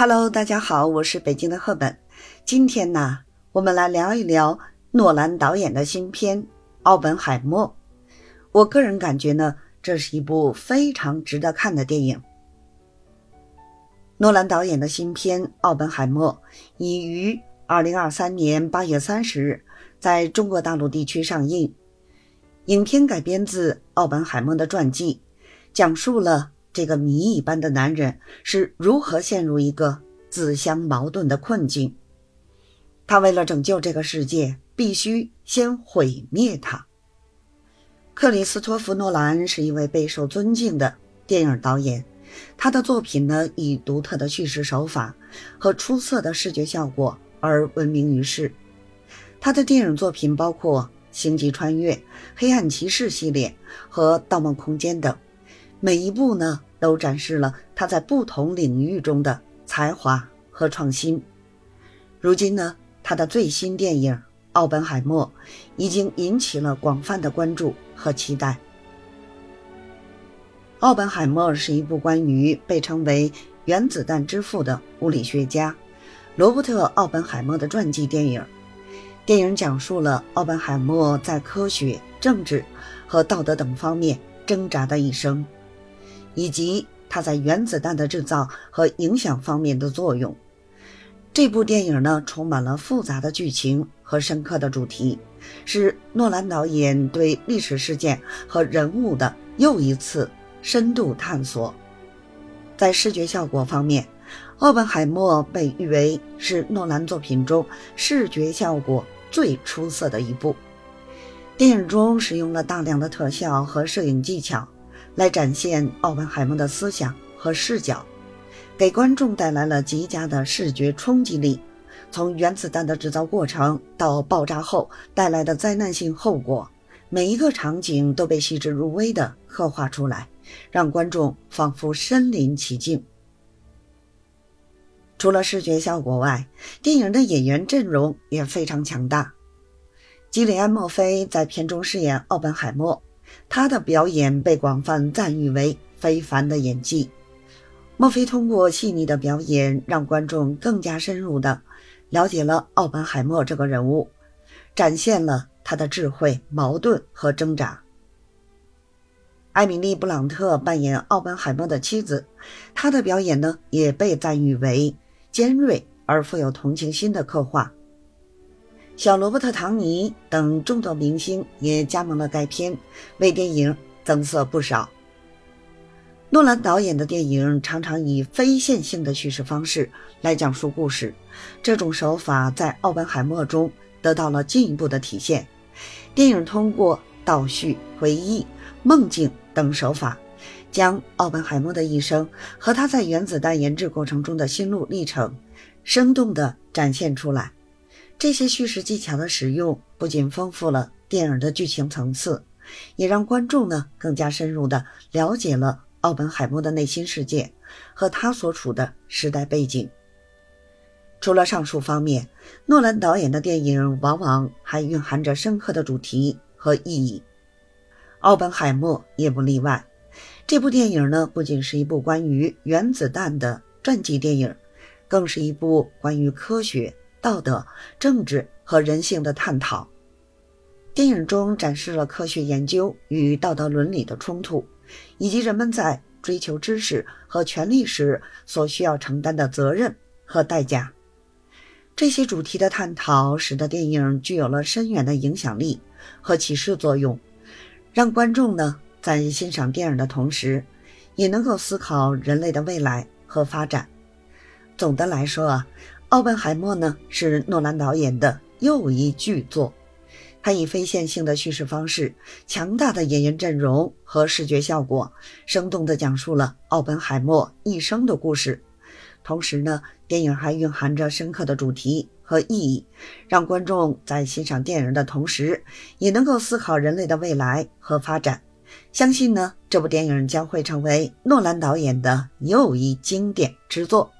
Hello，大家好，我是北京的赫本。今天呢，我们来聊一聊诺兰导演的新片《奥本海默》。我个人感觉呢，这是一部非常值得看的电影。诺兰导演的新片《奥本海默》已于二零二三年八月三十日在中国大陆地区上映。影片改编自奥本海默的传记，讲述了。这个谜一般的男人是如何陷入一个自相矛盾的困境？他为了拯救这个世界，必须先毁灭他。克里斯托弗·诺兰是一位备受尊敬的电影导演，他的作品呢以独特的叙事手法和出色的视觉效果而闻名于世。他的电影作品包括《星际穿越》《黑暗骑士》系列和《盗梦空间》等，每一部呢。都展示了他在不同领域中的才华和创新。如今呢，他的最新电影《奥本海默》已经引起了广泛的关注和期待。《奥本海默》是一部关于被称为“原子弹之父”的物理学家罗伯特·奥本海默的传记电影。电影讲述了奥本海默在科学、政治和道德等方面挣扎的一生。以及他在原子弹的制造和影响方面的作用。这部电影呢，充满了复杂的剧情和深刻的主题，是诺兰导演对历史事件和人物的又一次深度探索。在视觉效果方面，《奥本海默》被誉为是诺兰作品中视觉效果最出色的一部。电影中使用了大量的特效和摄影技巧。来展现奥本海默的思想和视角，给观众带来了极佳的视觉冲击力。从原子弹的制造过程到爆炸后带来的灾难性后果，每一个场景都被细致入微地刻画出来，让观众仿佛身临其境。除了视觉效果外，电影的演员阵容也非常强大。基里安·墨菲在片中饰演奥本海默。他的表演被广泛赞誉为非凡的演技。墨菲通过细腻的表演，让观众更加深入地了解了奥本海默这个人物，展现了他的智慧、矛盾和挣扎。艾米丽·布朗特扮演奥本海默的妻子，她的表演呢也被赞誉为尖锐而富有同情心的刻画。小罗伯特·唐尼等众多明星也加盟了该片，为电影增色不少。诺兰导演的电影常常以非线性的叙事方式来讲述故事，这种手法在《奥本海默》中得到了进一步的体现。电影通过倒叙、回忆、梦境等手法，将奥本海默的一生和他在原子弹研制过程中的心路历程，生动地展现出来。这些叙事技巧的使用，不仅丰富了电影的剧情层次，也让观众呢更加深入地了解了奥本海默的内心世界和他所处的时代背景。除了上述方面，诺兰导演的电影往往还蕴含着深刻的主题和意义，奥本海默也不例外。这部电影呢，不仅是一部关于原子弹的传记电影，更是一部关于科学。道德、政治和人性的探讨。电影中展示了科学研究与道德伦理的冲突，以及人们在追求知识和权力时所需要承担的责任和代价。这些主题的探讨，使得电影具有了深远的影响力和启示作用，让观众呢在欣赏电影的同时，也能够思考人类的未来和发展。总的来说啊。奥本海默呢是诺兰导演的又一巨作，他以非线性的叙事方式、强大的演员阵容和视觉效果，生动地讲述了奥本海默一生的故事。同时呢，电影还蕴含着深刻的主题和意义，让观众在欣赏电影的同时，也能够思考人类的未来和发展。相信呢，这部电影将会成为诺兰导演的又一经典之作。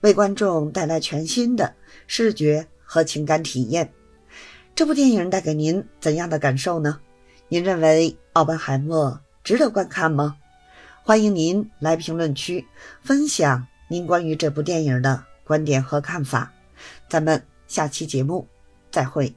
为观众带来全新的视觉和情感体验。这部电影带给您怎样的感受呢？您认为《奥本海默》值得观看吗？欢迎您来评论区分享您关于这部电影的观点和看法。咱们下期节目再会。